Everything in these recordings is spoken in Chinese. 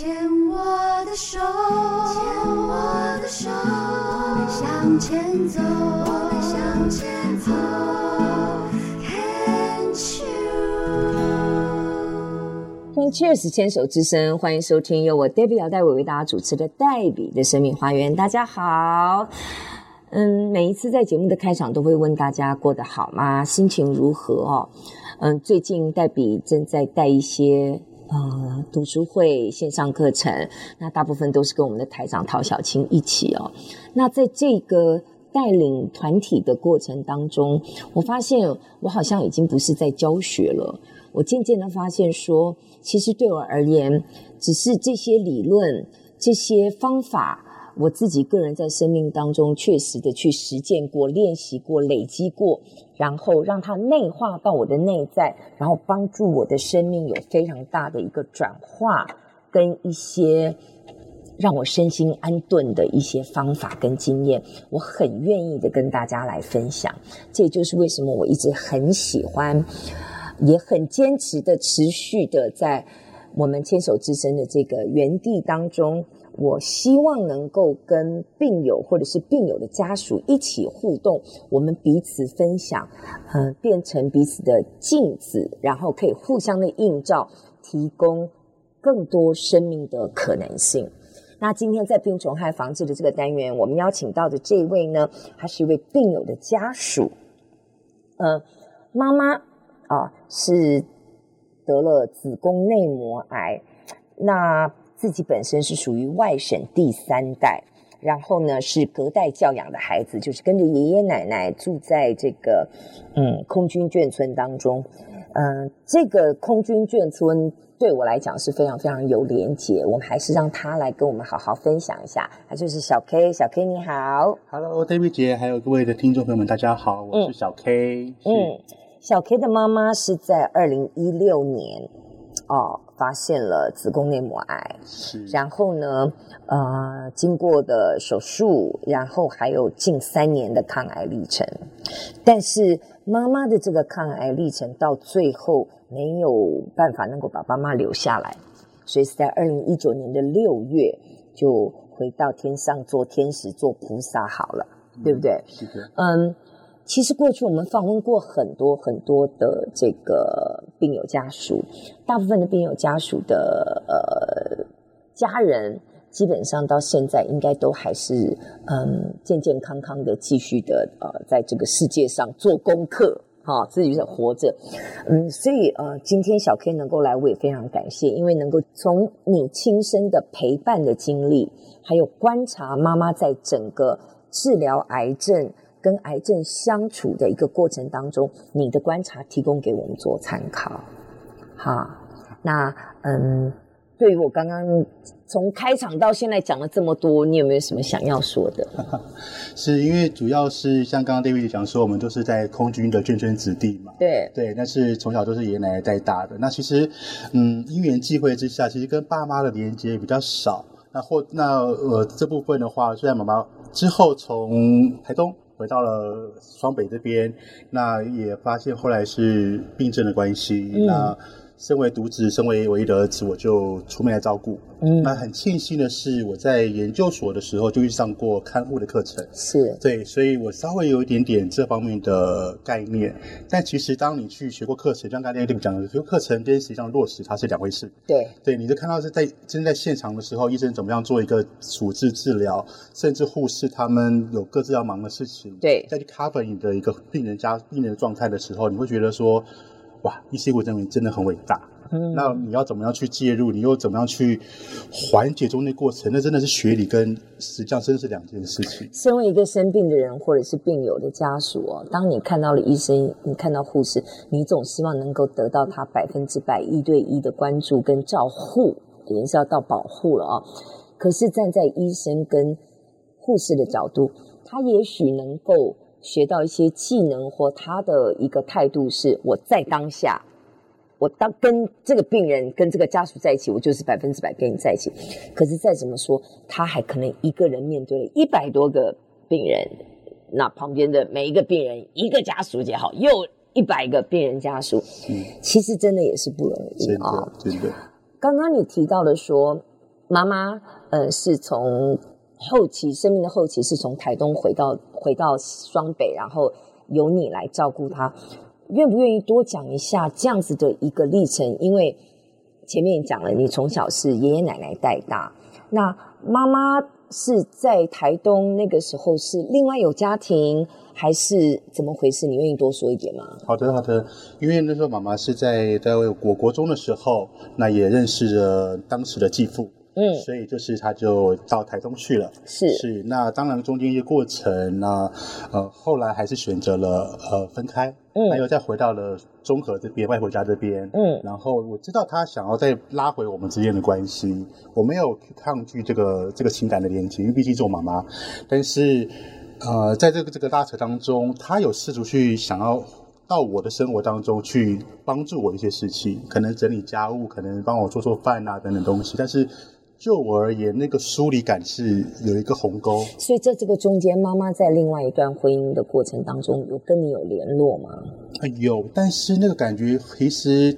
牵我的手，牵我的手，我们向前走，我们向前走。Cheers，牵手之声，欢迎收听由我 Debbie 姚代伟为大家主持的黛比的生命花园。大家好，嗯，每一次在节目的开场都会问大家过得好吗？心情如何？哦，嗯，最近黛比正在带一些呃读书会线上课程，那大部分都是跟我们的台长陶小青一起哦。那在这个带领团体的过程当中，我发现我好像已经不是在教学了。我渐渐的发现说，其实对我而言，只是这些理论、这些方法，我自己个人在生命当中确实的去实践过、练习过、累积过，然后让它内化到我的内在，然后帮助我的生命有非常大的一个转化，跟一些让我身心安顿的一些方法跟经验，我很愿意的跟大家来分享。这也就是为什么我一直很喜欢。也很坚持的、持续的，在我们牵手之声的这个园地当中，我希望能够跟病友或者是病友的家属一起互动，我们彼此分享，呃，变成彼此的镜子，然后可以互相的映照，提供更多生命的可能性。那今天在病虫害防治的这个单元，我们邀请到的这位呢，他是一位病友的家属，呃，妈妈。啊，是得了子宫内膜癌，那自己本身是属于外省第三代，然后呢是隔代教养的孩子，就是跟着爷爷奶奶住在这个嗯空军眷村当中，嗯、呃，这个空军眷村对我来讲是非常非常有连结，我们还是让他来跟我们好好分享一下，他就是小 K，小 K 你好，Hello，David 姐，还有各位的听众朋友们，大家好，我是小 K，嗯。嗯小 K 的妈妈是在二零一六年哦发现了子宫内膜癌，然后呢，呃，经过的手术，然后还有近三年的抗癌历程。但是妈妈的这个抗癌历程到最后没有办法能够把妈妈留下来，所以是在二零一九年的六月就回到天上做天使做菩萨好了，嗯、对不对？是的。嗯。其实过去我们访问过很多很多的这个病友家属，大部分的病友家属的呃家人，基本上到现在应该都还是嗯健健康康的，继续的呃在这个世界上做功课，哈、自己在活着，嗯，所以呃今天小 K 能够来，我也非常感谢，因为能够从你亲身的陪伴的经历，还有观察妈妈在整个治疗癌症。跟癌症相处的一个过程当中，你的观察提供给我们做参考，好，那嗯，对于我刚刚从开场到现在讲了这么多，你有没有什么想要说的？是因为主要是像刚刚 David 讲说，我们都是在空军的眷村子弟嘛，对对，但是从小都是爷爷奶奶带大的，那其实嗯，因缘际会之下，其实跟爸妈的连接比较少，那或那呃这部分的话，虽然妈妈之后从台东。回到了双北这边，那也发现后来是病症的关系，嗯、那。身为独子，身为唯一的儿子，我就出面来照顾。嗯，那很庆幸的是，我在研究所的时候就遇上过看护的课程。是，对，所以我稍微有一点点这方面的概念。但其实，当你去学过课程，像刚才 David 讲的，学课程跟实际上落实它是两回事。对，对，你就看到是在真在现场的时候，医生怎么样做一个处置治疗，甚至护士他们有各自要忙的事情。对，在去 cover 你的一个病人家病人的状态的时候，你会觉得说。哇，医师护人员真的很伟大。嗯，那你要怎么样去介入？你又怎么样去缓解中间过程？那真的是学理跟实际上真的是两件事情。身为一个生病的人，或者是病友的家属哦，当你看到了医生，你看到护士，你总希望能够得到他百分之百一对一的关注跟照护，也是要到保护了啊、哦。可是站在医生跟护士的角度，他也许能够。学到一些技能或他的一个态度是：我在当下，我当跟这个病人跟这个家属在一起，我就是百分之百跟你在一起。可是再怎么说，他还可能一个人面对了一百多个病人，那旁边的每一个病人一个家属也好，又一百个病人家属，其实真的也是不容易啊，真的。刚刚你提到的说，妈妈呃是从后期生命的后期是从台东回到回到双北，然后由你来照顾他，愿不愿意多讲一下这样子的一个历程？因为前面讲了，你从小是爷爷奶奶带大，那妈妈是在台东那个时候是另外有家庭。还是怎么回事？你愿意多说一点吗？好的，好的。因为那时候妈妈是在在我国中的时候，那也认识了当时的继父，嗯，所以就是他就到台东去了。是是，那当然中间一个过程呢，呃，后来还是选择了呃分开，嗯，还有再回到了中和这边外婆家这边，嗯，然后我知道他想要再拉回我们之间的关系，我没有去抗拒这个这个情感的连接，因为毕竟是我妈妈，但是。呃，在这个这个拉扯当中，他有试图去想要到我的生活当中去帮助我一些事情，可能整理家务，可能帮我做做饭啊等等东西。但是就我而言，那个疏离感是有一个鸿沟。所以在这个中间，妈妈在另外一段婚姻的过程当中，有跟你有联络吗？呃，有，但是那个感觉其实。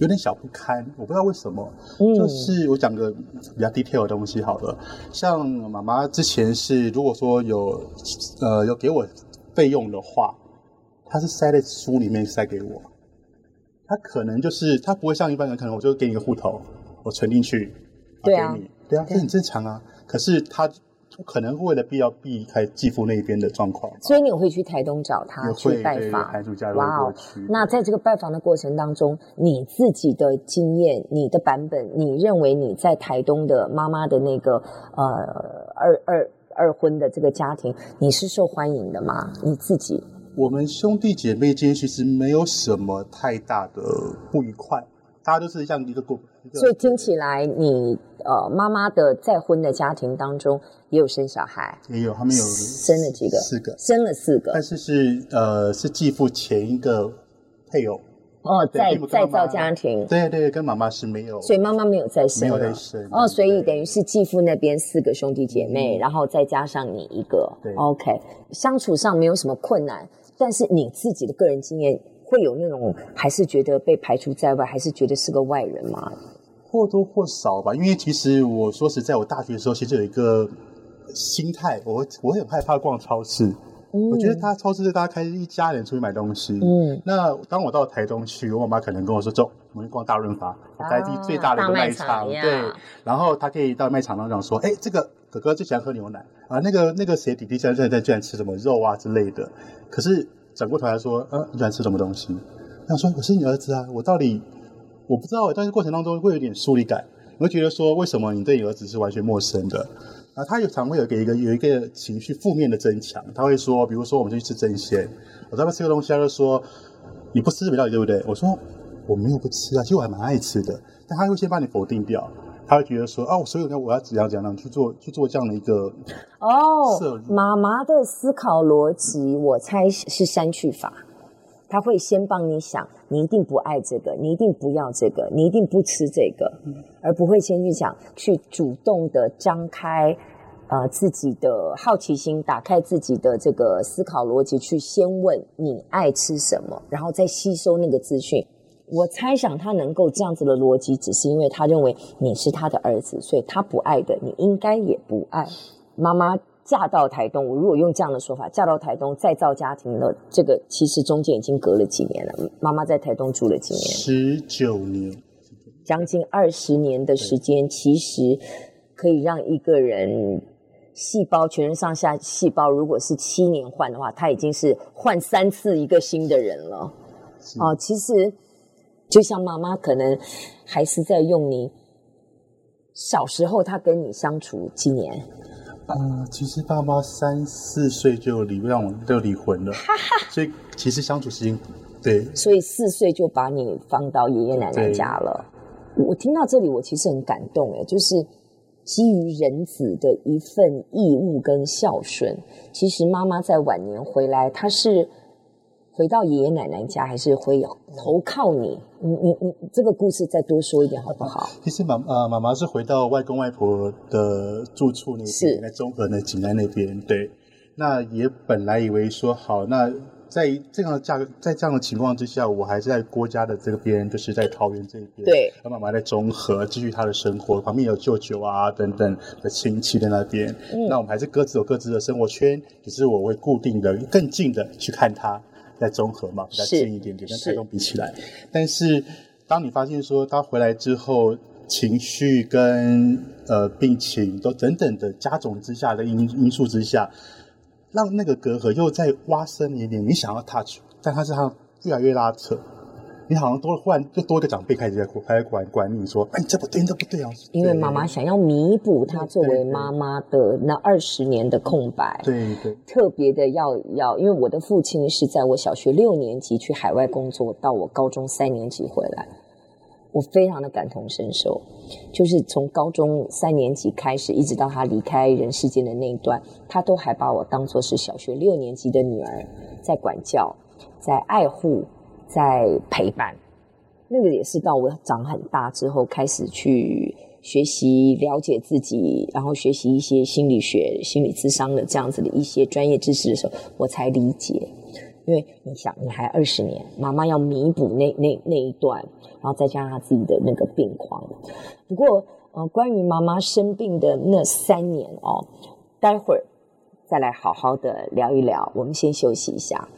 有点小不堪，我不知道为什么。嗯，就是我讲个比较 detail 的东西好了。像妈妈之前是，如果说有呃有给我费用的话，她是塞在书里面塞给我。她可能就是她不会像一般人，可能我就给你个户头，我存进去，对啊，对啊，这很正常啊。可是他。可能为了必要避开继父那边的状况，所以你会去台东找他去拜访。哇哦！那在这个拜访的过程当中，你自己的经验、你的版本，你认为你在台东的妈妈的那个呃二二二婚的这个家庭，你是受欢迎的吗？你自己？我们兄弟姐妹间其实没有什么太大的不愉快，大家都是像一个过。所以听起来你，你呃妈妈的再婚的家庭当中也有生小孩，也有他们有生了几个，四个，生了四个，但是是呃是继父前一个配偶。哦，再再造家庭，对对，跟妈妈是没有，所以妈妈没有再生，没有再生。哦，所以等于是继父那边四个兄弟姐妹，嗯、然后再加上你一个，对，OK，相处上没有什么困难，但是你自己的个人经验会有那种还是觉得被排除在外，还是觉得是个外人吗？或多或少吧，因为其实我说实在，我大学的时候其实有一个心态，我我很害怕逛超市。嗯、我觉得他超市是大家开一家人出去买东西。嗯，那当我到台东去，我妈妈可能跟我说：“走，我们去逛大润发，台地最大的一个卖场。卖场”对，然后他可以到卖场当中说：“哎，这个哥哥最喜欢喝牛奶啊，那个那个谁弟弟现在在居然吃什么肉啊之类的。”可是转过头来说：“嗯、啊，你喜欢吃什么东西？”他说：“我是你儿子啊，我到底……”我不知道，但是过程当中会有点疏离感，我会觉得说，为什么你对你儿子是完全陌生的？啊，他有常会有给一个有一个情绪负面的增强，他会说，比如说我们就去吃争鲜，我在那吃个东西，他就说你不吃没道理，对不对？我说我没有不吃啊，其实我还蛮爱吃的，但他会先把你否定掉，他会觉得说，哦，所以呢，我要怎样怎样去做去做这样的一个哦，妈妈的思考逻辑，我猜是删去法。他会先帮你想，你一定不爱这个，你一定不要这个，你一定不吃这个，而不会先去想，去主动的张开，呃，自己的好奇心，打开自己的这个思考逻辑，去先问你爱吃什么，然后再吸收那个资讯。我猜想他能够这样子的逻辑，只是因为他认为你是他的儿子，所以他不爱的，你应该也不爱。妈妈。嫁到台东，我如果用这样的说法，嫁到台东再造家庭了，这个其实中间已经隔了几年了。妈妈在台东住了几年？十九年，将近二十年的时间，其实可以让一个人细胞全身上下细胞，如果是七年换的话，他已经是换三次一个新的人了。哦，其实就像妈妈可能还是在用你小时候，她跟你相处几年。啊、呃，其实爸妈三四岁就离让我就离婚了，所以其实相处时间对，所以四岁就把你放到爷爷奶奶家了。我听到这里，我其实很感动诶，就是基于人子的一份义务跟孝顺，其实妈妈在晚年回来，她是。回到爷爷奶奶家，还是会有投靠你？你你你，这个故事再多说一点好不好？其实妈呃妈妈是回到外公外婆的住处那边，在中和的景安那边。对，那也本来以为说好，那在这样的价，在这样的情况之下，我还是在郭家的这边，就是在桃园这边。对，和妈妈在中和继续她的生活，旁边有舅舅啊等等的亲戚在那边。嗯，那我们还是各自有各自的生活圈，只是我会固定的、更近的去看他，在中和嘛，比较近一点点，跟台中比起来。但是当你发现说他回来之后，情绪跟呃病情都等等的加重之下的因因素之下。让那个隔阂又再挖深一点，你想要 touch，但他是他越来越拉扯，你好像多了，忽然就多一个长辈开始在开始管管你说，哎，你这不对，那不对啊！因为妈妈想要弥补她作为妈妈的那二十年的空白，对对，对，特别的要要，因为我的父亲是在我小学六年级去海外工作，到我高中三年级回来。我非常的感同身受，就是从高中三年级开始，一直到他离开人世间的那一段，他都还把我当做是小学六年级的女儿，在管教，在爱护，在陪伴。那个也是到我长很大之后，开始去学习了解自己，然后学习一些心理学、心理智商的这样子的一些专业知识的时候，我才理解。因为你想，你还二十年，妈妈要弥补那那那一段，然后再加上她自己的那个病况。不过，呃，关于妈妈生病的那三年哦，待会儿再来好好的聊一聊。我们先休息一下。